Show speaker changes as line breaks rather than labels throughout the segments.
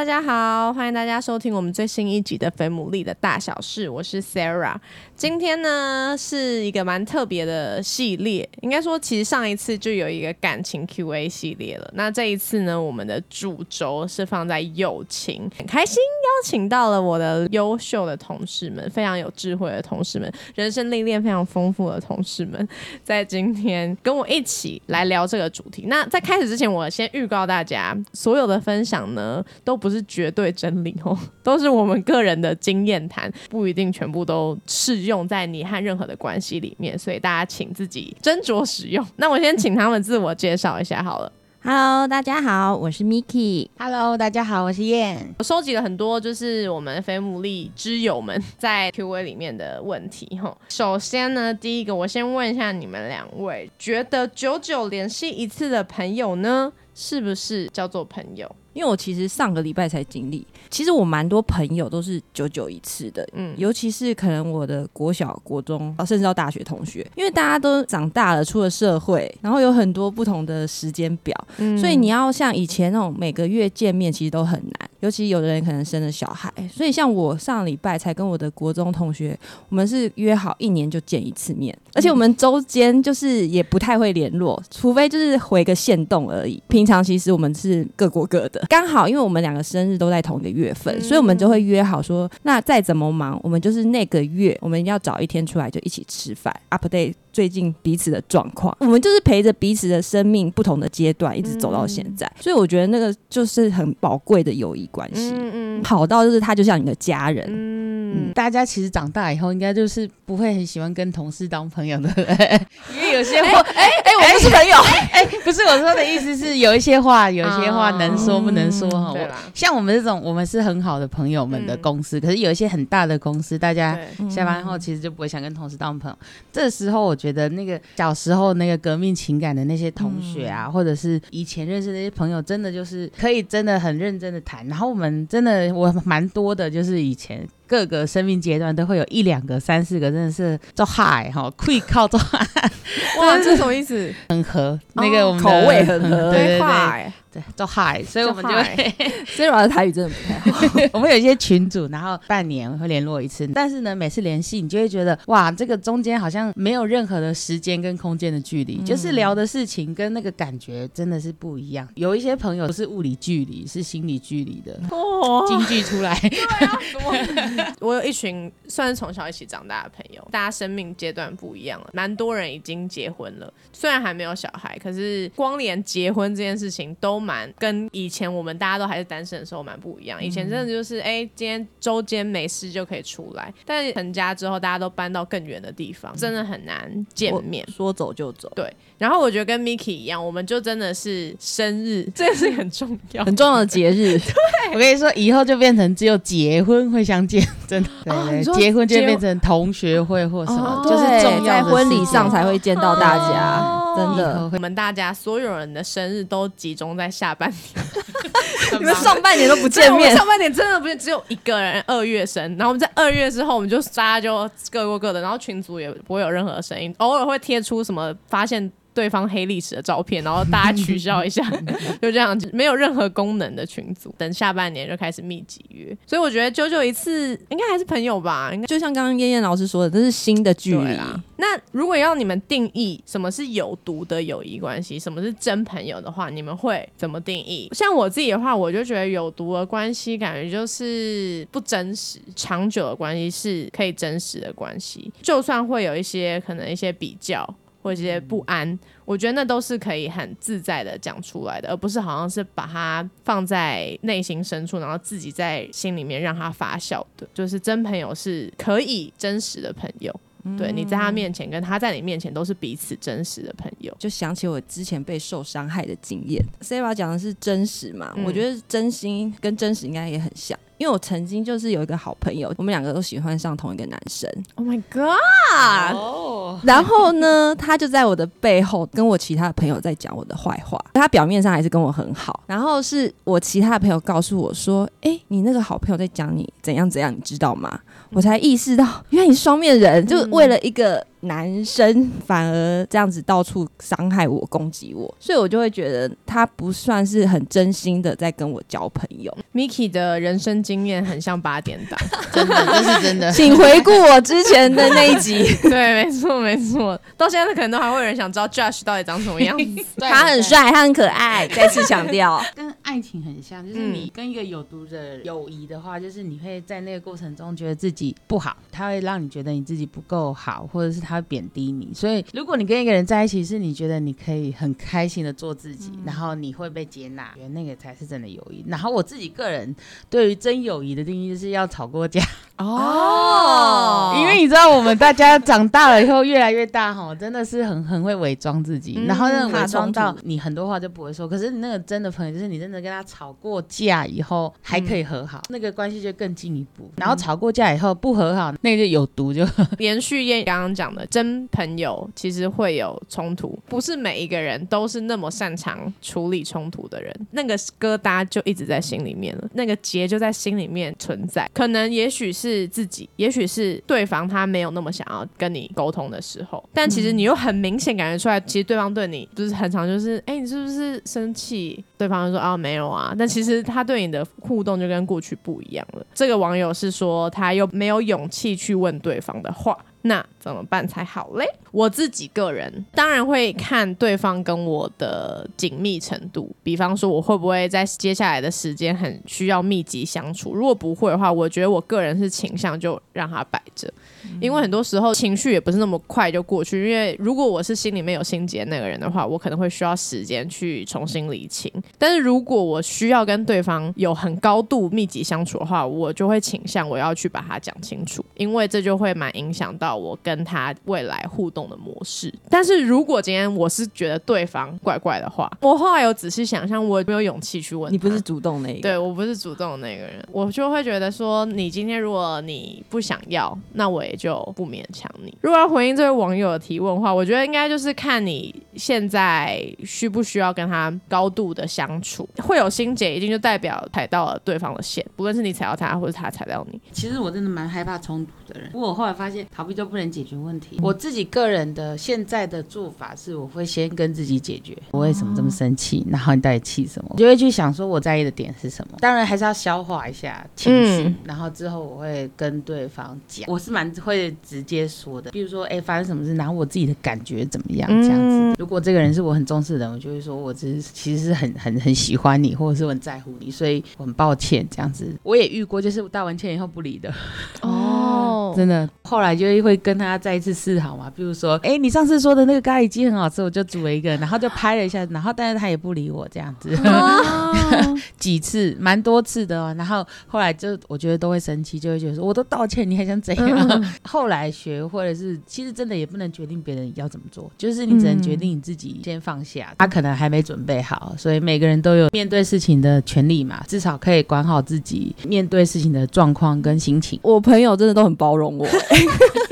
大家好，欢迎大家收听我们最新一集的《肥牡蛎的大小事》，我是 Sarah。今天呢是一个蛮特别的系列，应该说其实上一次就有一个感情 Q&A 系列了。那这一次呢，我们的主轴是放在友情，很开心邀请到了我的优秀的同事们，非常有智慧的同事们，人生历练非常丰富的同事们，在今天跟我一起来聊这个主题。那在开始之前，我先预告大家，所有的分享呢都不是绝对真理哦，都是我们个人的经验谈，不一定全部都适用。在你和任何的关系里面，所以大家请自己斟酌使用。那我先请他们自我介绍一下好了。
Hello，大家好，我是 Miki。
Hello，大家好，我是燕。
我收集了很多就是我们非牡蛎之友们 在 Q&A 里面的问题哈。首先呢，第一个我先问一下你们两位，觉得久久联系一次的朋友呢，是不是叫做朋友？
因为我其实上个礼拜才经历，其实我蛮多朋友都是九九一次的，嗯，尤其是可能我的国小、国中，啊甚至到大学同学，因为大家都长大了，出了社会，然后有很多不同的时间表，嗯所以你要像以前那种每个月见面，其实都很难。尤其有的人可能生了小孩，所以像我上礼拜才跟我的国中同学，我们是约好一年就见一次面，而且我们周间就是也不太会联络，除非就是回个线动而已。平常其实我们是各过各的。刚好，因为我们两个生日都在同一个月份，所以我们就会约好说，那再怎么忙，我们就是那个月，我们要找一天出来就一起吃饭，update 最近彼此的状况。我们就是陪着彼此的生命不同的阶段，一直走到现在。所以我觉得那个就是很宝贵的友谊关系，嗯好到就是他就像你的家人。
嗯，大家其实长大以后，应该就是不会很喜欢跟同事当朋友的，因为有些话，
哎哎，我不是朋友，
哎，不是我说的意思是有一些话，有一些话能说不能说哈。像我们这种，我们是很好的朋友们的公司，可是有一些很大的公司，大家下班后其实就不会想跟同事当朋友。这时候，我觉得那个小时候那个革命情感的那些同学啊，或者是以前认识那些朋友，真的就是可以真的很认真的谈。然后我们真的我蛮多的，就是以前。各个生命阶段都会有一两个、三四个，真的是做嗨哈，可以靠做嗨。
哇，这什么意思？
很合，那个我们
口味很合，
对 对对。对，都嗨，所以我们就会
，Sarah 的台语真的不太好。
我们有一些群组，然后半年会联络一次，但是呢，每次联系你就会觉得，哇，这个中间好像没有任何的时间跟空间的距离，就是聊的事情跟那个感觉真的是不一样。有一些朋友不是物理距离，是心理距离的。哦，京剧出来。
对啊，我有一群算是从小一起长大的朋友，大家生命阶段不一样了，蛮多人已经结婚了，虽然还没有小孩，可是光连结婚这件事情都。蛮跟以前我们大家都还是单身的时候蛮不一样。以前真的就是哎，今天周间没事就可以出来，但是成家之后，大家都搬到更远的地方，真的很难见面，
说走就走。
对。然后我觉得跟 Miki 一样，我们就真的是生日，这件事很重要，
很重要的节日。
对，
我跟你说，以后就变成只有结婚会相见，真的。结婚就变成同学会或什么，就是重要
在婚礼上才会见到大家。真的，
我们大家所有人的生日都集中在下半年，
你们上半年都不见面，
上半年真的不是只有一个人二月生，然后我们在二月之后，我们就大家就各过各的，然后群组也不会有任何声音，偶尔会贴出什么发现。对方黑历史的照片，然后大家取笑一下，就这样子，没有任何功能的群组。等下半年就开始密集约，所以我觉得久久一次应该还是朋友吧。应该
就像刚刚燕燕老师说的，这是新的距离。
那如果要你们定义什么是有毒的友谊关系，什么是真朋友的话，你们会怎么定义？像我自己的话，我就觉得有毒的关系感觉就是不真实，长久的关系是可以真实的关系，就算会有一些可能一些比较。或者一些不安，我觉得那都是可以很自在的讲出来的，而不是好像是把它放在内心深处，然后自己在心里面让它发酵的。就是真朋友是可以真实的朋友，对你在他面前跟他在你面前都是彼此真实的朋友。
就想起我之前被受伤害的经验，Sarah 讲的是真实嘛？我觉得真心跟真实应该也很像。因为我曾经就是有一个好朋友，我们两个都喜欢上同一个男生。
Oh my god！
然后呢，他就在我的背后跟我其他的朋友在讲我的坏话。他表面上还是跟我很好，然后是我其他的朋友告诉我说：“哎，你那个好朋友在讲你怎样怎样，你知道吗？”我才意识到，原来你双面人，就为了一个。男生反而这样子到处伤害我、攻击我，所以我就会觉得他不算是很真心的在跟我交朋友。
Miki 的人生经验很像八点档，
真的，这是真的。
请回顾我之前的那一集。
对，没错，没错。到现在可能都还会有人想知道 Josh 到底长什么样子。
他很帅，他很可爱。再次强调，
跟爱情很像，就是你跟一个有毒的友谊的话，就是你会在那个过程中觉得自己不好，他会让你觉得你自己不够好，或者是他。他贬低你，所以如果你跟一个人在一起，是你觉得你可以很开心的做自己，然后你会被接纳，觉得那个才是真的友谊。然后我自己个人对于真友谊的定义就是要吵过架哦，因为你知道我们大家长大了以后越来越大哈，真的是很很会伪装自己，然后那伪装到你很多话就不会说。可是你那个真的朋友，就是你真的跟他吵过架以后还可以和好，那个关系就更进一步。然后吵过架以后不和好，那个就有毒，就
连续验 刚刚讲的。真朋友其实会有冲突，不是每一个人都是那么擅长处理冲突的人。那个疙瘩就一直在心里面了，那个结就在心里面存在。可能也许是是自己，也许是对方，他没有那么想要跟你沟通的时候，但其实你又很明显感觉出来，其实对方对你就是很常就是，哎，你是不是生气？对方就说啊，没有啊。但其实他对你的互动就跟过去不一样了。这个网友是说，他又没有勇气去问对方的话。那怎么办才好嘞？我自己个人当然会看对方跟我的紧密程度，比方说我会不会在接下来的时间很需要密集相处。如果不会的话，我觉得我个人是倾向就让他摆着。因为很多时候情绪也不是那么快就过去。因为如果我是心里面有心结那个人的话，我可能会需要时间去重新理清。但是如果我需要跟对方有很高度密集相处的话，我就会倾向我要去把它讲清楚，因为这就会蛮影响到我跟他未来互动的模式。但是如果今天我是觉得对方怪怪的话，我后来有仔细想象，我没有勇气去问
你，不是主动那个，
对我不是主动的那个人，我就会觉得说，你今天如果你不想要，那我也。就不勉强你。如果要回应这位网友的提问的话，我觉得应该就是看你现在需不需要跟他高度的相处。会有心结，一定就代表踩到了对方的线，不论是你踩到他，或者他踩到你。
其实我真的蛮害怕冲突的人。不过我后来发现，逃避就不能解决问题。我自己个人的现在的做法是，我会先跟自己解决，我为什么这么生气，然后你到底气什么，我就会去想说我在意的点是什么。当然还是要消化一下情绪，然后之后我会跟对方讲，我是蛮。会直接说的，比如说，哎，发生什么事，然后我自己的感觉怎么样，这样子。如果这个人是我很重视的人，我就会说，我只是其实是很很很喜欢你，或者是很在乎你，所以我很抱歉这样子。我也遇过，就是道完歉以后不理的。哦，真的。后来就会跟他再一次示好嘛，比如说，哎，你上次说的那个咖喱鸡很好吃，我就煮了一个，然后就拍了一下，然后但是他也不理我这样子。几次，蛮多次的哦。然后后来就我觉得都会生气，就会觉得说，我都道歉，你还想怎样？后来学会了是，其实真的也不能决定别人要怎么做，就是你只能决定你自己先放下。他可能还没准备好，所以每个人都有面对事情的权利嘛，至少可以管好自己面对事情的状况跟心情。
我朋友真的都很包容我，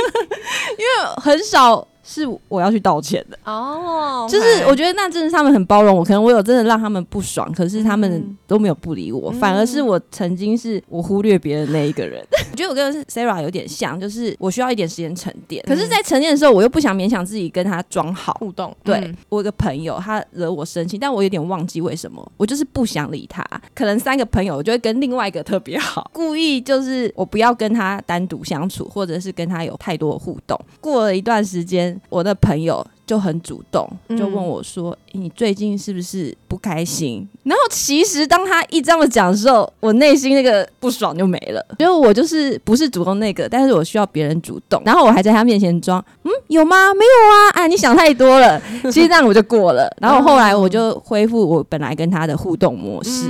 因为很少。是我要去道歉的哦，就是我觉得那真的他们很包容我，可能我有真的让他们不爽，可是他们都没有不理我，反而是我曾经是我忽略别人那一个人。我觉得我跟 Sarah 有点像，就是我需要一点时间沉淀，可是，在沉淀的时候，我又不想勉强自己跟他装好
互动。
对我有个朋友，他惹我生气，但我有点忘记为什么，我就是不想理他。可能三个朋友，我就会跟另外一个特别好，故意就是我不要跟他单独相处，或者是跟他有太多的互动。过了一段时间。我的朋友就很主动，就问我说：“你最近是不是不开心？”然后其实当他一这样讲的时候，我内心那个不爽就没了。因为我就是不是主动那个，但是我需要别人主动。然后我还在他面前装：“嗯，有吗？没有啊！哎，你想太多了。”其实这样我就过了。然后后来我就恢复我本来跟他的互动模式。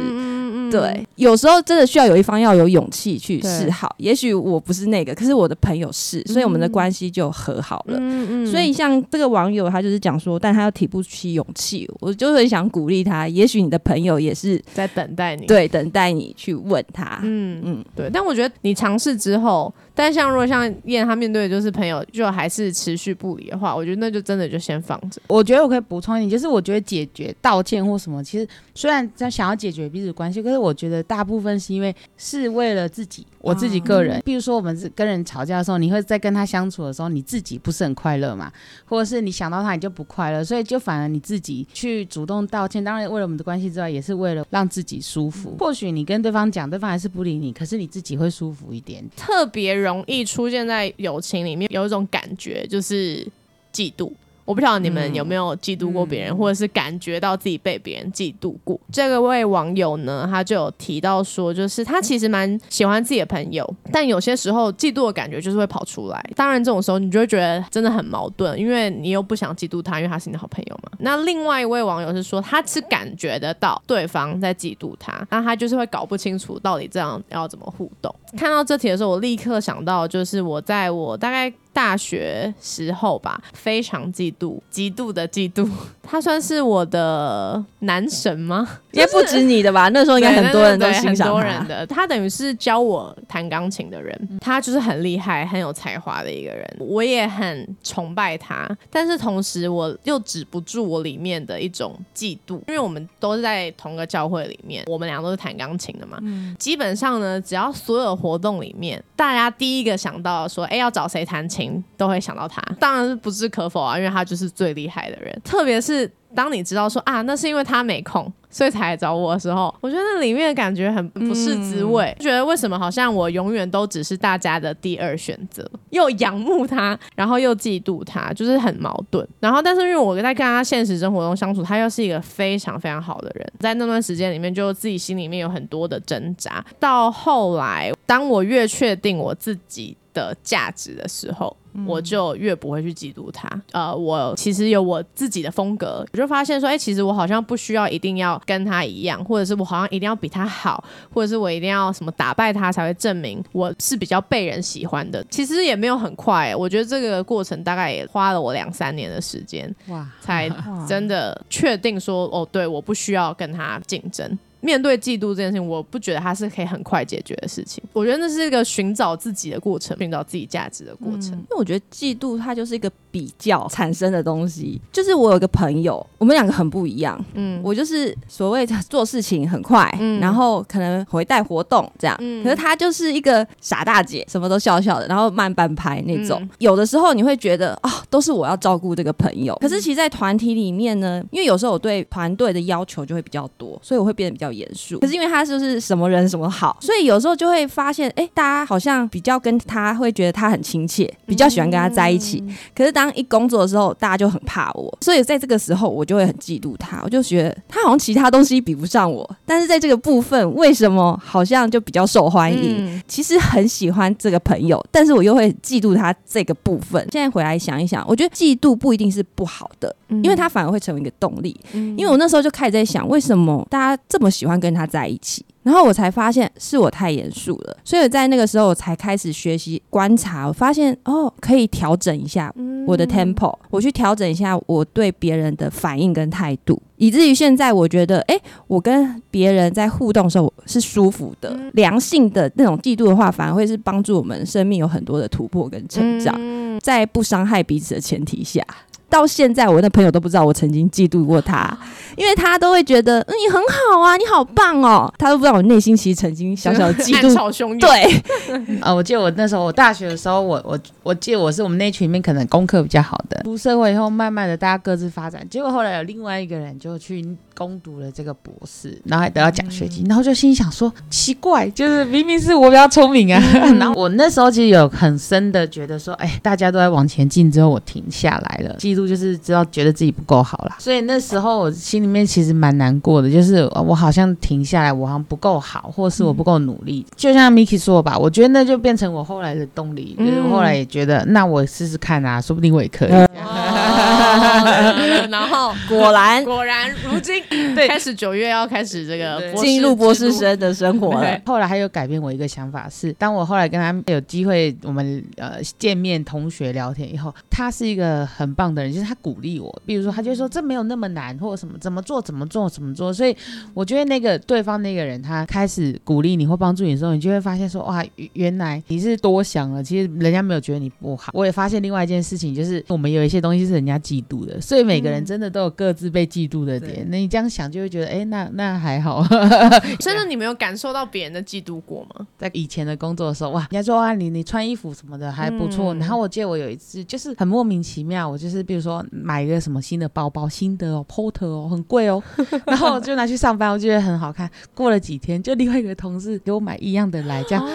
对，有时候真的需要有一方要有勇气去示好。也许我不是那个，可是我的朋友是，所以我们的关系就和好了。嗯嗯。所以像这个网友，他就是讲说，但他又提不起勇气，我就很想鼓励他。也许你的朋友也是
在等待你，
对，等待你去问他。
嗯嗯，对。但我觉得你尝试之后。但像如果像燕他面对的就是朋友，就还是持续不理的话，我觉得那就真的就先放着。
我觉得我可以补充一点，就是我觉得解决道歉或什么，其实虽然在想要解决彼此关系，可是我觉得大部分是因为是为了自己，我自己个人。比如说我们是跟人吵架的时候，你会在跟他相处的时候，你自己不是很快乐嘛？或者是你想到他你就不快乐，所以就反而你自己去主动道歉，当然为了我们的关系之外，也是为了让自己舒服。或许你跟对方讲，对方还是不理你，可是你自己会舒服一点。
特别容容易出现。在友情里面有一种感觉，就是嫉妒。我不晓得你们有没有嫉妒过别人，或者是感觉到自己被别人嫉妒过。这个位网友呢，他就有提到说，就是他其实蛮喜欢自己的朋友，但有些时候嫉妒的感觉就是会跑出来。当然，这种时候你就会觉得真的很矛盾，因为你又不想嫉妒他，因为他是你的好朋友嘛。那另外一位网友是说，他是感觉得到对方在嫉妒他，那他就是会搞不清楚到底这样要怎么互动。看到这题的时候，我立刻想到，就是我在我大概。大学时候吧，非常嫉妒，极度的嫉妒。他算是我的男神吗？
应该不止你的吧？那时候应该很多人都欣赏
他。他等于是教我弹钢琴的人，他就是很厉害、很有才华的一个人。我也很崇拜他，但是同时我又止不住我里面的一种嫉妒，因为我们都是在同个教会里面，我们俩都是弹钢琴的嘛。基本上呢，只要所有活动里面，大家第一个想到说，哎，要找谁弹琴？都会想到他，当然是不置可否啊，因为他就是最厉害的人。特别是当你知道说啊，那是因为他没空，所以才来找我的时候，我觉得那里面的感觉很不是滋味，觉得为什么好像我永远都只是大家的第二选择，又仰慕他，然后又嫉妒他，就是很矛盾。然后，但是因为我在跟他现实生活中相处，他又是一个非常非常好的人，在那段时间里面，就自己心里面有很多的挣扎。到后来，当我越确定我自己。的价值的时候，我就越不会去嫉妒他。呃，我其实有我自己的风格，我就发现说，哎，其实我好像不需要一定要跟他一样，或者是我好像一定要比他好，或者是我一定要什么打败他才会证明我是比较被人喜欢的。其实也没有很快，我觉得这个过程大概也花了我两三年的时间，哇，才真的确定说，哦，对，我不需要跟他竞争。面对嫉妒这件事情，我不觉得它是可以很快解决的事情。我觉得那是一个寻找自己的过程，寻找自己价值的过程。因
为我觉得嫉妒它就是一个比较产生的东西。就是我有个朋友，我们两个很不一样。嗯，我就是所谓做事情很快，然后可能回带活动这样。嗯，可是他就是一个傻大姐，什么都笑笑的，然后慢半拍那种。有的时候你会觉得啊，都是我要照顾这个朋友。可是其实，在团体里面呢，因为有时候我对团队的要求就会比较多，所以我会变得比较。严肃，可是因为他就是什么人什么好，所以有时候就会发现，哎，大家好像比较跟他会觉得他很亲切，比较喜欢跟他在一起。可是当一工作的时候，大家就很怕我，所以在这个时候，我就会很嫉妒他。我就觉得他好像其他东西比不上我，但是在这个部分，为什么好像就比较受欢迎？其实很喜欢这个朋友，但是我又会嫉妒他这个部分。现在回来想一想，我觉得嫉妒不一定是不好的，因为他反而会成为一个动力。因为我那时候就开始在想，为什么大家这么喜欢跟他在一起，然后我才发现是我太严肃了，所以在那个时候我才开始学习观察，我发现哦，可以调整一下我的 tempo，我去调整一下我对别人的反应跟态度，以至于现在我觉得，哎，我跟别人在互动的时候是舒服的，良性的那种嫉妒的话，反而会是帮助我们生命有很多的突破跟成长，在不伤害彼此的前提下。到现在，我那朋友都不知道我曾经嫉妒过他，因为他都会觉得嗯你很好啊，你好棒哦，他都不知道我内心其实曾经小小的 嫉妒。对，
啊，我记得我那时候我大学的时候，我我我记得我是我们那群里面可能功课比较好的，出社会以后慢慢的大家各自发展，结果后来有另外一个人就去。攻读了这个博士，然后还得到奖学金，然后就心想说奇怪，就是明明是我比较聪明啊。然后我那时候其实有很深的觉得说，哎，大家都在往前进之后，我停下来了。记录就是知道觉得自己不够好啦。所以那时候我心里面其实蛮难过的，就是我好像停下来，我好像不够好，或是我不够努力。就像 Miki 说吧，我觉得那就变成我后来的动力，就是我后来也觉得，那我试试看啊，说不定我也可以。
然后后
果然
果然，如今 对开始九月要开始这个
进入博士生的生活了。
后来还有改变我一个想法是，当我后来跟他有机会我们呃见面同学聊天以后，他是一个很棒的人，就是他鼓励我，比如说他就说这没有那么难，或者什么怎么做怎么做怎么做。所以我觉得那个对方那个人他开始鼓励你或帮助你的时候，你就会发现说哇，原来 你是多想了，其实人家没有觉得你不好。我也发现另外一件事情，就是我们有一些东西是人家嫉妒的，所以每个人真的都有各自被嫉妒的点。那你这样想就会觉得，哎，那那还好。
真的，你没有感受到别人的嫉妒过吗？
在以前的工作的时候，哇，人家说啊，你你穿衣服什么的还不错。然后我记得我有一次就是很莫名其妙，我就是比如说买一个什么新的包包，新的哦，Porter 哦，很贵哦，然后我就拿去上班，我觉得很好看。过了几天，就另外一个同事给我买一样的来，这样。哎，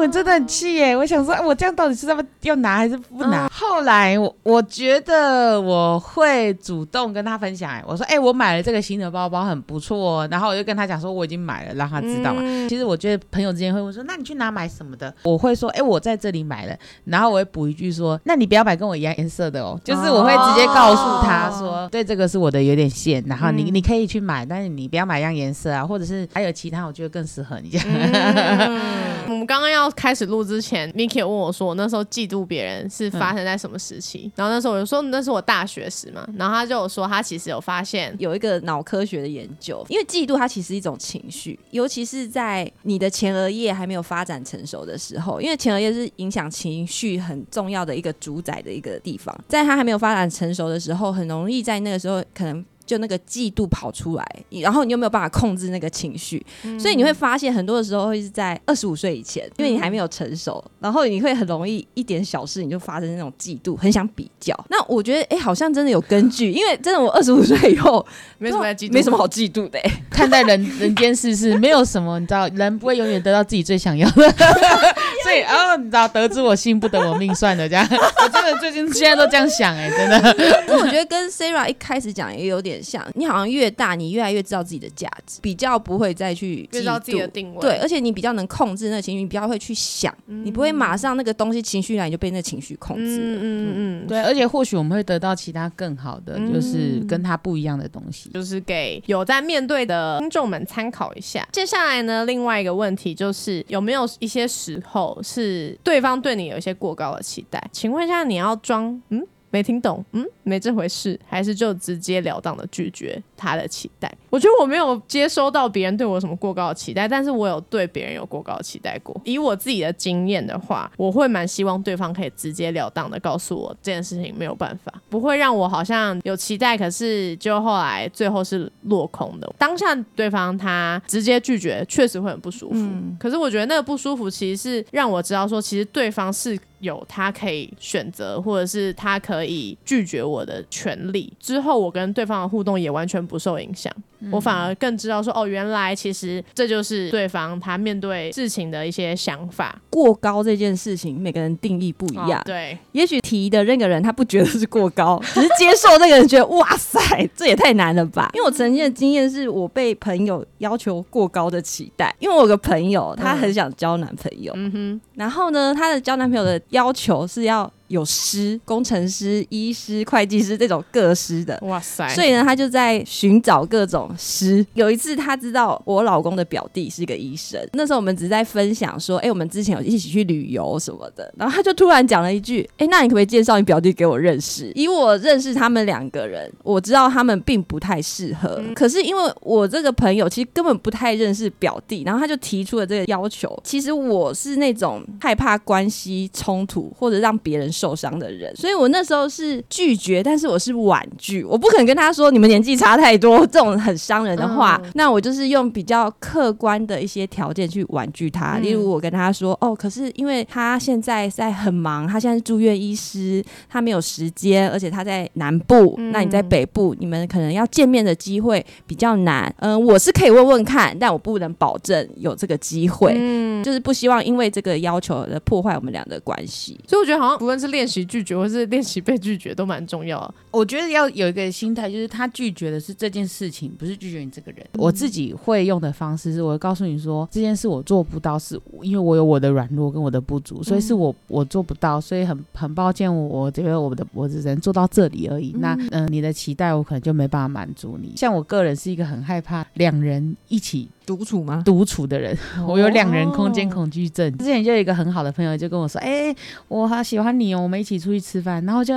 我真的很气耶！我想说，我这样到底是要要拿还是不拿？后来我我觉得我会主动跟他分享，哎，我说，哎，我买了这个新的包包，很不错。哦然后我就跟他讲说，我已经买了，让他知道嘛。其实我觉得朋友之间会问说，那你去哪买什么的？我会说，哎，我在这里买了。然后我会补一句说，那你不要买跟我一样颜色的哦。就是我会直接告诉他说，对，这个是我的有点线，然后你你可以去买，但是你不要买一样颜色啊，或者是还有其他，我觉得更适合你这样。
我们刚刚要开始录之前，Miki 问我说：“我那时候嫉妒别人是发生在什么时期？”然后那时候我就说：“那是我大学时嘛。”然后他就有说他其实有发现
有一个脑科学的研究，因为嫉妒它其实一种情绪，尤其是在你的前额叶还没有发展成熟的时候，因为前额叶是影响情绪很重要的一个主宰的一个地方，在它还没有发展成熟的时候，很容易在那个时候可能。就那个嫉妒跑出来，然后你又没有办法控制那个情绪，所以你会发现很多的时候会是在二十五岁以前，因为你还没有成熟，然后你会很容易一点小事你就发生那种嫉妒，很想比较。那我觉得哎，好像真的有根据，因为真的我二十五岁以后
没什么嫉，
没什么好嫉妒的。
看待人人间世事，没有什么你知道，人不会永远得到自己最想要的。所以哦，你知道，得知我心，不得我命，算了这样。我真的最近现在都这样想哎，真的。
那我觉得跟 Sarah 一开始讲也有点。像你好像越大，你越来越知道自己的价值，比较不会再去
知道自己的定位。
对，而且你比较能控制那个情绪，你比较会去想，你不会马上那个东西情绪来你就被那情绪控制。嗯嗯
嗯，对。而且或许我们会得到其他更好的，就是跟他不一样的东西，
就是给有在面对的听众们参考一下。接下来呢，另外一个问题就是有没有一些时候是对方对你有一些过高的期待？请问一下，你要装嗯？没听懂，嗯，没这回事，还是就直截了当的拒绝他的期待。我觉得我没有接收到别人对我有什么过高的期待，但是我有对别人有过高的期待过。以我自己的经验的话，我会蛮希望对方可以直截了当的告诉我这件事情没有办法，不会让我好像有期待，可是就后来最后是落空的。当下对方他直接拒绝，确实会很不舒服。可是我觉得那个不舒服，其实是让我知道说，其实对方是。有他可以选择，或者是他可以拒绝我的权利。之后我跟对方的互动也完全不受影响。我反而更知道说，哦，原来其实这就是对方他面对事情的一些想法。
过高这件事情，每个人定义不一样。
对，
也许提的那个人他不觉得是过高，只是接受那个人觉得哇塞，这也太难了吧？因为我曾经的经验是我被朋友要求过高的期待，因为我有个朋友他很想交男朋友，嗯哼，然后呢，她的交男朋友的要求是要。有师、工程师、医师、会计师这种各师的，哇塞！所以呢，他就在寻找各种师。有一次，他知道我老公的表弟是一个医生，那时候我们只是在分享说，哎，我们之前有一起去旅游什么的。然后他就突然讲了一句，哎，那你可不可以介绍你表弟给我认识？以我认识他们两个人，我知道他们并不太适合。可是因为我这个朋友其实根本不太认识表弟，然后他就提出了这个要求。其实我是那种害怕关系冲突或者让别人。受伤的人，所以我那时候是拒绝，但是我是婉拒，我不可能跟他说你们年纪差太多这种很伤人的话。那我就是用比较客观的一些条件去婉拒他，例如我跟他说：“哦，可是因为他现在在很忙，他现在是住院医师，他没有时间，而且他在南部，那你在北部，你们可能要见面的机会比较难。嗯，我是可以问问看，但我不能保证有这个机会。嗯，就是不希望因为这个要求而破坏我们俩的关系。
所以我觉得好像不论是练习拒绝，或是练习被拒绝，都蛮重要。
我觉得要有一个心态，就是他拒绝的是这件事情，不是拒绝你这个人。我自己会用的方式是，我会告诉你说，这件事我做不到，是因为我有我的软弱跟我的不足，所以是我我做不到，所以很很抱歉，我我觉得我的我只能做到这里而已。那嗯，你的期待我可能就没办法满足你。像我个人是一个很害怕两人一起。
独处吗？
独处的人，我有两人空间恐惧症。之前就有一个很好的朋友就跟我说：“哎，我好喜欢你哦，我们一起出去吃饭。”然后就，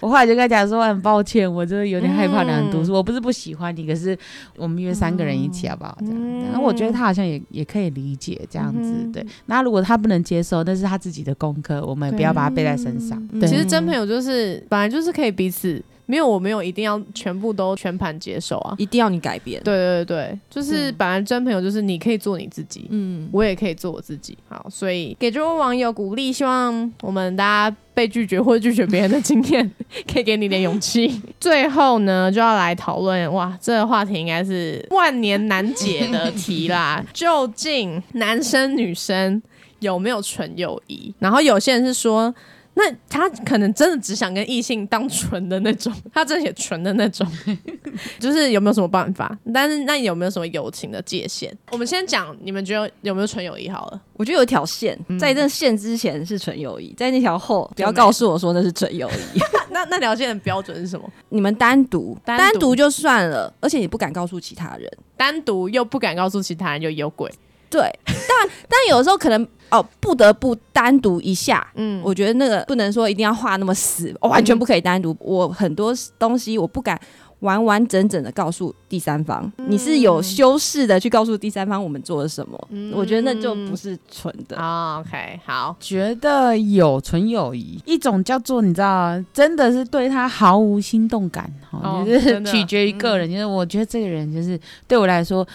我后来就跟他讲说：“很抱歉，我真的有点害怕两人独处。我不是不喜欢你，可是我们约三个人一起好不好？这样。然后我觉得他好像也也可以理解这样子。对。那如果他不能接受，那是他自己的功课，我们也不要把他背在身上。
其实真朋友就是本来就是可以彼此。没有，我没有一定要全部都全盘接受啊！
一定要你改变。
对对对就是本来真朋友就是你可以做你自己，嗯，我也可以做我自己。好，所以给这位网友鼓励，希望我们大家被拒绝或者拒绝别人的经验，可以给你点勇气。最后呢，就要来讨论，哇，这个话题应该是万年难解的题啦！究竟男生女生有没有纯友谊？然后有些人是说。那他可能真的只想跟异性当纯的那种，他真的也纯的那种，就是有没有什么办法？但是那有没有什么友情的界限？我们先讲，你们觉得有没有纯友谊好了？
我觉得有一条线，在这线之前是纯友谊，在那条后不要告诉我说那是纯友谊。
那那条线的标准是什么？
你们单独单独就算了，而且你不敢告诉其他人，
单独又不敢告诉其他人，就有鬼。
对，但 但有的时候可能。哦，不得不单独一下。嗯，我觉得那个不能说一定要画那么死，完全不可以单独。我很多东西我不敢完完整整的告诉第三方，你是有修饰的去告诉第三方我们做了什么。我觉得那就不是纯的。
OK，好，
觉得有纯友谊，一种叫做你知道，真的是对他毫无心动感，哈，就是取决于个人。就是我觉得这个人就是对我来说。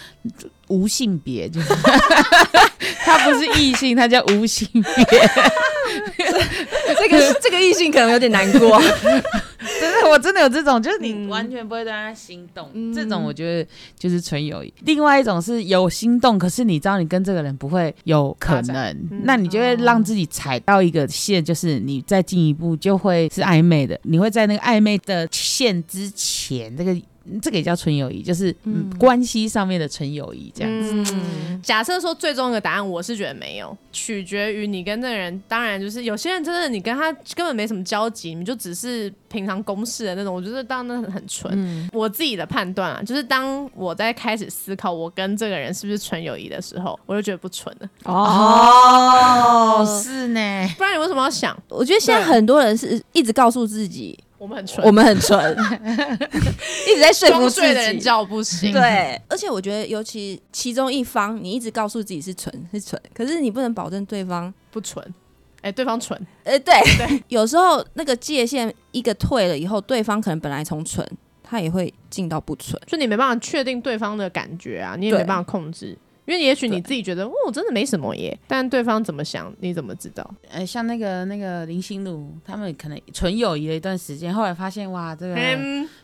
无性别，就是 他不是异性，他叫无性别。
这个这个异性可能有点难过。
真的，我真的有这种，就是你完全不会对他心动，这种我觉得就是纯友谊。另外一种是有心动，可是你知道你跟这个人不会有可能，那你就会让自己踩到一个线，就是你再进一步就会是暧昧的，你会在那个暧昧的线之前，这个。这个也叫纯友谊，就是关系上面的纯友谊这样子。
假设说最终一个答案，我是觉得没有，取决于你跟这个人。当然，就是有些人真的你跟他根本没什么交集，你就只是平常公事的那种。我觉得当然很纯。我自己的判断啊，就是当我在开始思考我跟这个人是不是纯友谊的时候，我就觉得不纯了。
哦，是呢。
不然你为什么要想？
我觉得现在很多人是一直告诉自己。
我们很纯，
我们很纯，一直在说服自己。
的人叫不行。
对，而且我觉得，尤其其中一方，你一直告诉自己是纯是纯，可是你不能保证对方
不纯。哎，对方纯，
哎，对。对，有时候那个界限一个退了以后，对方可能本来从纯，他也会进到不纯，
就你没办法确定对方的感觉啊，你也没办法控制。因为也许你自己觉得哦，真的没什么耶，但对方怎么想，你怎么知道？
呃，像那个那个林心如，他们可能纯友谊了一段时间，后来发现哇，这个，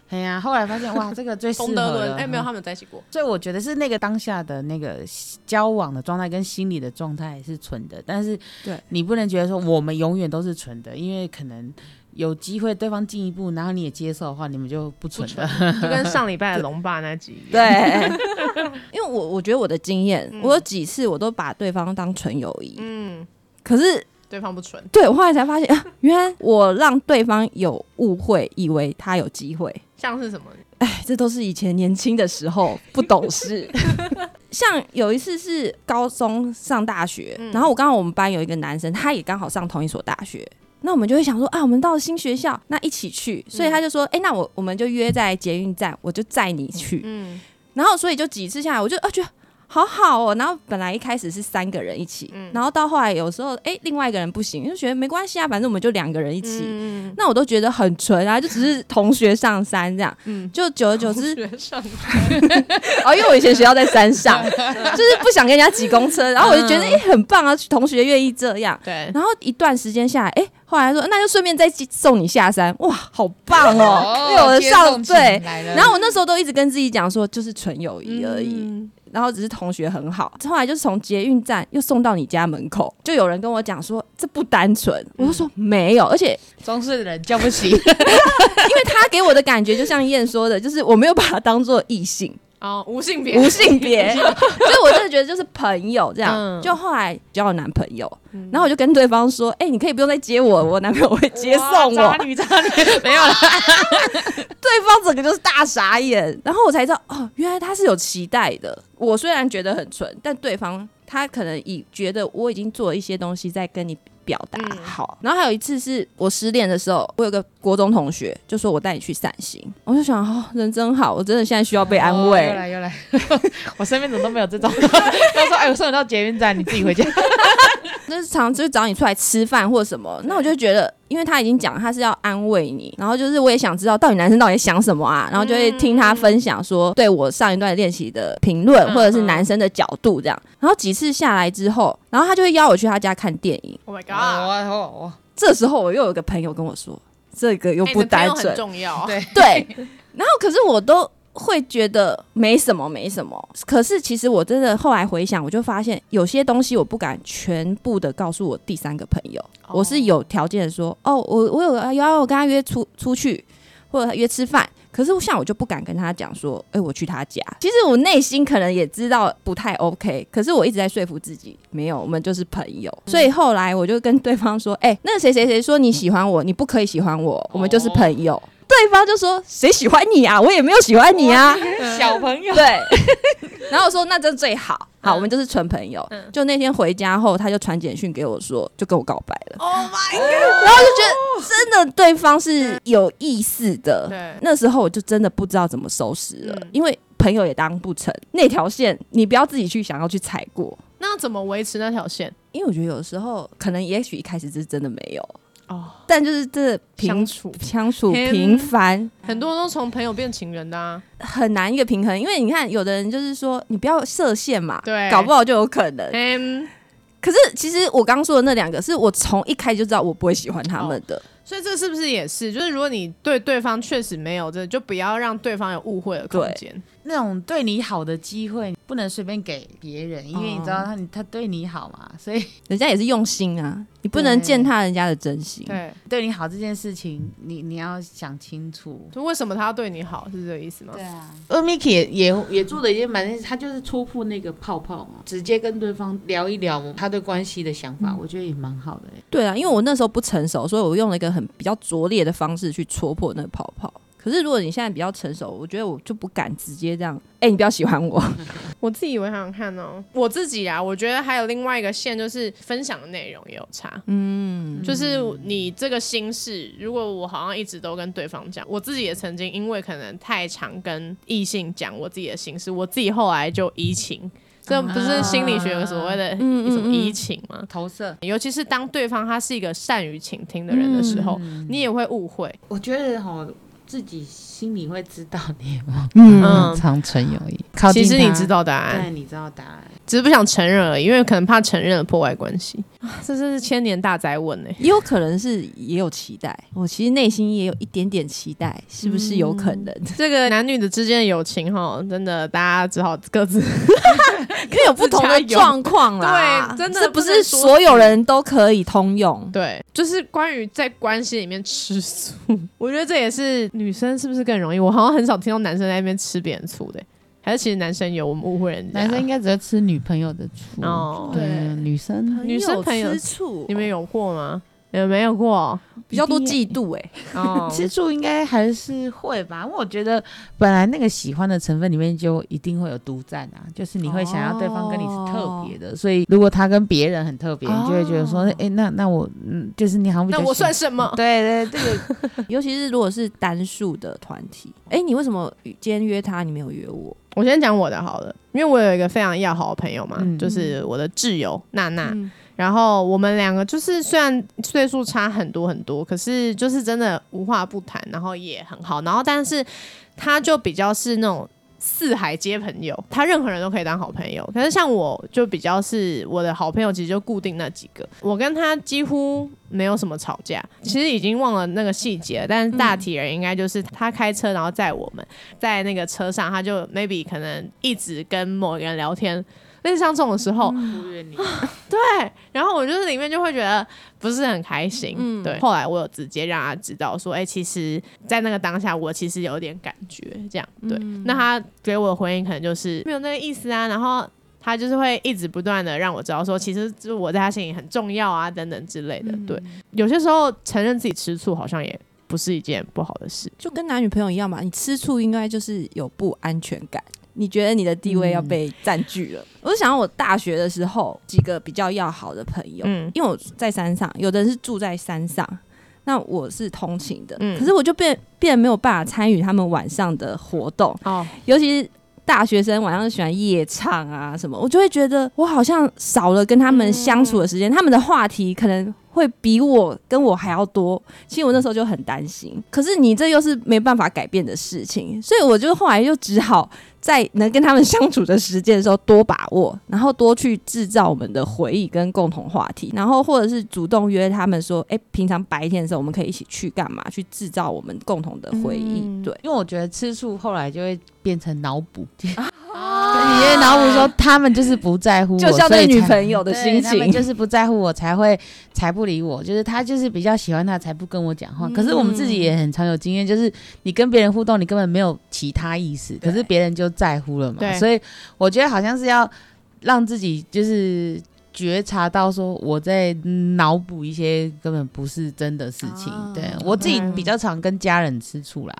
哎呀，后来发现哇，这个最适合。
哎，没有，他们在一起过。
所以我觉得是那个当下的那个交往的状态跟心理的状态是纯的，但是
对
你不能觉得说我们永远都是纯的，因为可能。有机会对方进一步，然后你也接受的话，你们就不存了，
就跟上礼拜的龙爸那集。
对，因为我我觉得我的经验，我有几次我都把对方当纯友谊，嗯，可是
对方不纯。
对我后来才发现啊，原来我让对方有误会，以为他有机会。
像是什么？
哎，这都是以前年轻的时候 不懂事。像有一次是高中上大学，然后我刚好我们班有一个男生，他也刚好上同一所大学。那我们就会想说啊，我们到了新学校，那一起去。所以他就说，哎，那我我们就约在捷运站，我就载你去。嗯，然后所以就几次下来，我就啊觉得。好好哦，然后本来一开始是三个人一起，然后到后来有时候哎，另外一个人不行，就觉得没关系啊，反正我们就两个人一起，那我都觉得很纯啊，就只是同学上山这样，就久而久之，
上
哦，因为我以前学校在山上，就是不想跟人家挤公车，然后我就觉得哎很棒啊，同学愿意这样，
对，
然后一段时间下来，哎，后来说那就顺便再送你下山，哇，好棒哦，有的上对，然后我那时候都一直跟自己讲说，就是纯友谊而已。然后只是同学很好，后来就是从捷运站又送到你家门口，就有人跟我讲说这不单纯，我就说没有，而且
装睡的人叫不起，因
为他给我的感觉就像燕说的，就是我没有把他当做异性。
哦，无性别，
无性别，所以我真的觉得就是朋友这样。就后来交了男朋友，然后我就跟对方说：“哎，你可以不用再接我，我男朋友会接送我。”
渣女，渣女，没有了。
对方整个就是大傻眼，然后我才知道哦，原来他是有期待的。我虽然觉得很蠢，但对方他可能已觉得我已经做了一些东西在跟你。表达好，然后还有一次是我失恋的时候，我有个国中同学就说我带你去散心，我就想哦，人真好，我真的现在需要被安慰。
又来又来，我身边怎么都没有这种。他说哎，我送你到捷运站，你自己回家。
那是常就是找你出来吃饭或者什么，那我就觉得，因为他已经讲他是要安慰你，然后就是我也想知道到底男生到底想什么啊，然后就会听他分享说对我上一段练习的评论，或者是男生的角度这样，然后几次下来之后，然后他就会邀我去他家看电影。
Oh my god！
这时候我又有个朋友跟我说，这个又不单纯，
很重要，
对对，然后可是我都。会觉得没什么，没什么。可是其实我真的后来回想，我就发现有些东西我不敢全部的告诉我第三个朋友。我是有条件的说，哦，我我有要我跟他约出出去，或者约吃饭。可是像我就不敢跟他讲说，哎，我去他家。其实我内心可能也知道不太 OK，可是我一直在说服自己，没有，我们就是朋友。所以后来我就跟对方说，哎，那谁谁谁说你喜欢我，你不可以喜欢我，我们就是朋友。对方就说：“谁喜欢你啊？我也没有喜欢你啊，
小朋友。”
对，然后我说：“那这最好，好，我们就是纯朋友。”就那天回家后，他就传简讯给我说，就跟我告白了。Oh my god！然后就觉得真的对方是有意思的。对，那时候我就真的不知道怎么收拾了，因为朋友也当不成那条线，你不要自己去想要去踩过。
那怎么维持那条线？
因为我觉得有时候可能也许一开始是真的没有。哦，但就是这
相处
相处平凡，
很多都从朋友变情人的啊，
很难一个平衡。因为你看，有的人就是说，你不要设限嘛，
对，
搞不好就有可能。嗯，可是其实我刚说的那两个，是我从一开始就知道我不会喜欢他们的。
所以这是不是也是？就是如果你对对方确实没有这，就不要让对方有误会的空间。
那种对你好的机会不能随便给别人，因为你知道他他对你好嘛，所以
人家也是用心啊，你不能践踏人家的真心。
对，
对你好这件事情，你你要想清楚，
就为什么他要对你好，是这个意思吗？
对啊，而 Miki 也也也做的一件蛮，他就是戳破那个泡泡嘛，直接跟对方聊一聊他对关系的想法，我觉得也蛮好的。
对啊，因为我那时候不成熟，所以我用了一个很比较拙劣的方式去戳破那个泡泡。可是如果你现在比较成熟，我觉得我就不敢直接这样。哎，你不要喜欢我。
我自己我想想看哦，我自己啊，我觉得还有另外一个线，就是分享的内容也有差。嗯，就是你这个心事，如果我好像一直都跟对方讲，我自己也曾经因为可能太常跟异性讲我自己的心事，我自己后来就移情。这不是心理学有所谓的什么移情吗？
投射，
尤其是当对方他是一个善于倾听的人的时候，你也会误会。
我觉得哈。自己心里会知道你吗？嗯，长存友谊。
其实你知道答案，
对，你知道答案，
只是不想承认而已，因为可能怕承认了破坏关系。这真是千年大宅问呢，
也有可能是也有期待。我其实内心也有一点点期待，是不是有可能？
这个男女的之间的友情哈，真的大家只好各自，
可以有不同的状况
啦。对，真的
这不是所有人都可以通用。
对，就是关于在关系里面吃醋，我觉得这也是。女生是不是更容易？我好像很少听到男生在那边吃别人醋的，还是其实男生有？我们误会人家。
男生应该只会吃女朋友的醋哦。对，女生
女生朋友吃醋，
你们有过吗？有没有过？
比较多嫉妒哎，
吃醋应该还是会吧。因为我觉得本来那个喜欢的成分里面就一定会有独占啊，就是你会想要对方跟你是特别的，所以如果他跟别人很特别，你就会觉得说，哎，那那我嗯，就是你好像
那我算什么？
对 对，这个
尤其是如果是单数的团体，哎，你为什么今天约他，你没有约我？
我先讲我的好了，因为我有一个非常要好的朋友嘛，就是我的挚友娜娜。然后我们两个就是虽然岁数差很多很多，可是就是真的无话不谈，然后也很好。然后但是他就比较是那种四海皆朋友，他任何人都可以当好朋友。可是像我就比较是我的好朋友，其实就固定那几个，我跟他几乎没有什么吵架。其实已经忘了那个细节，但是大体人应该就是他开车，然后载我们在那个车上，他就 maybe 可能一直跟某个人聊天。但是像这种时候，对，然后我就是里面就会觉得不是很开心。嗯，对。后来我有直接让他知道说，哎，其实，在那个当下，我其实有点感觉这样。对，那他给我的回应可能就是没有那个意思啊。然后他就是会一直不断的让我知道说，其实就我在他心里很重要啊，等等之类的。对，有些时候承认自己吃醋好像也不是一件不好的事，
就跟男女朋友一样嘛。你吃醋应该就是有不安全感。你觉得你的地位要被占据了？我就想到我大学的时候几个比较要好的朋友，嗯，因为我在山上，有的人是住在山上，那我是通勤的，嗯，可是我就变变没有办法参与他们晚上的活动。哦，尤其是大学生晚上喜欢夜唱啊什么，我就会觉得我好像少了跟他们相处的时间，他们的话题可能会比我跟我还要多，其实我那时候就很担心，可是你这又是没办法改变的事情，所以我就后来就只好。在能跟他们相处的时间的时候，多把握，然后多去制造我们的回忆跟共同话题，然后或者是主动约他们说，哎，平常白天的时候我们可以一起去干嘛？去制造我们共同的回忆。对，
因为我觉得吃醋后来就会变成脑补。你因为脑补说他们就是不在乎我，
就像对女朋友的心情，他们
就是不在乎我才会才不理我，就是他就是比较喜欢他才不跟我讲话。可是我们自己也很常有经验，就是你跟别人互动，你根本没有其他意思，可是别人就在乎了嘛。所以我觉得好像是要让自己就是。觉察到说我在脑补一些根本不是真的事情，对我自己比较常跟家人吃醋啦。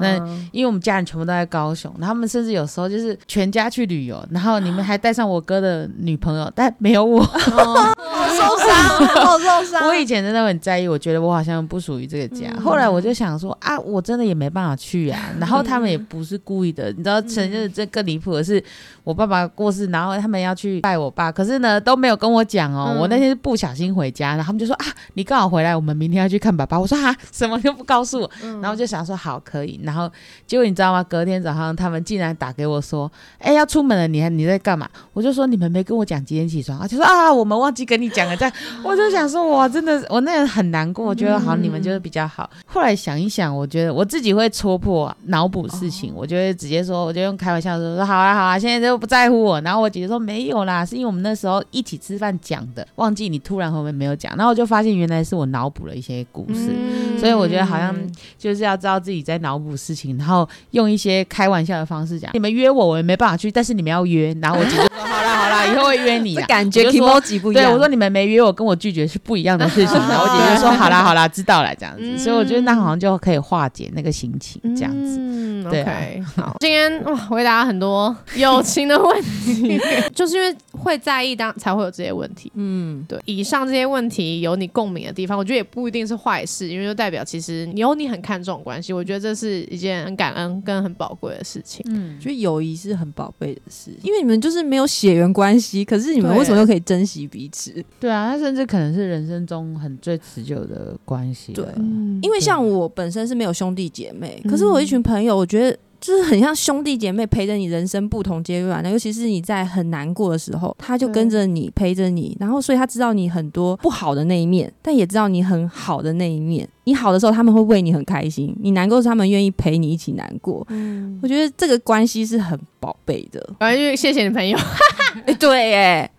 那因为我们家人全部都在高雄，他们甚至有时候就是全家去旅游，然后你们还带上我哥的女朋友，但没有我，
我受伤，好受伤。
我以前真的很在意，我觉得我好像不属于这个家。后来我就想说啊，我真的也没办法去啊。然后他们也不是故意的，你知道，真的这更离谱的是，我爸爸过世，然后他们要去拜我爸，可是呢都没有。跟我讲哦，我那天是不小心回家，然后他们就说啊，你刚好回来，我们明天要去看爸爸。我说啊，什么都不告诉我，然后就想说好可以，然后结果你知道吗？隔天早上他们竟然打给我说，哎，要出门了，你还你在干嘛？我就说你们没跟我讲几点起床啊，就说啊，我们忘记跟你讲了。这样我就想说，哇，真的，我那人很难过，我觉得好，你们就是比较好。后来想一想，我觉得我自己会戳破脑补事情，我就会直接说，我就用开玩笑说说好啊好啊，现在就不在乎我。然后我姐姐说没有啦，是因为我们那时候一起。吃饭讲的，忘记你突然后面没有讲，然后我就发现原来是我脑补了一些故事，所以我觉得好像就是要知道自己在脑补事情，然后用一些开玩笑的方式讲。你们约我，我也没办法去，但是你们要约，然后我姐就说 好啦好啦，以后会约你。
感觉 emoji 不一样，
对我说你们没约我，跟我拒绝是不一样的事情。然后我姐就说好啦好啦，知道了这样子。所以我觉得那好像就可以化解那个心情这样子。对，
好，今天哇回答很多友情的问题，就是因为会在意当才会有这。些问题，嗯，对，以上这些问题有你共鸣的地方，我觉得也不一定是坏事，因为就代表其实有你很看重关系，我觉得这是一件很感恩跟很宝贵的事情。
嗯，觉得友谊是很宝贝的事，因为你们就是没有血缘关系，可是你们为什么又可以珍惜彼此？
对啊，他甚至可能是人生中很最持久的关系。
对，因为像我本身是没有兄弟姐妹，可是我一群朋友，我觉得。就是很像兄弟姐妹陪着你人生不同阶段的，尤其是你在很难过的时候，他就跟着你陪着你，然后所以他知道你很多不好的那一面，但也知道你很好的那一面。你好的时候他们会为你很开心，你难过时他们愿意陪你一起难过。嗯，我觉得这个关系是很宝贝的。
反正就谢谢你朋友。
哎，对，哎。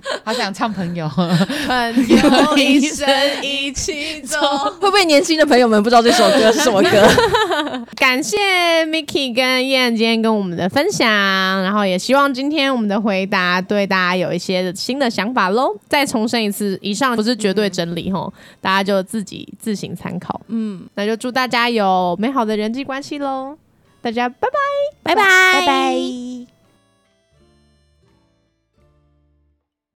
好想唱朋友，
朋友一生一起走。
会不会年轻的朋友们不知道这首歌是什么歌？
感谢 Miki 跟燕今天跟我们的分享，然后也希望今天我们的回答对大家有一些新的想法喽。再重申一次，以上不是绝对真理吼，大家就自己自行参考。嗯，那就祝大家有美好的人际关系喽！大家拜拜，
拜拜，
拜拜。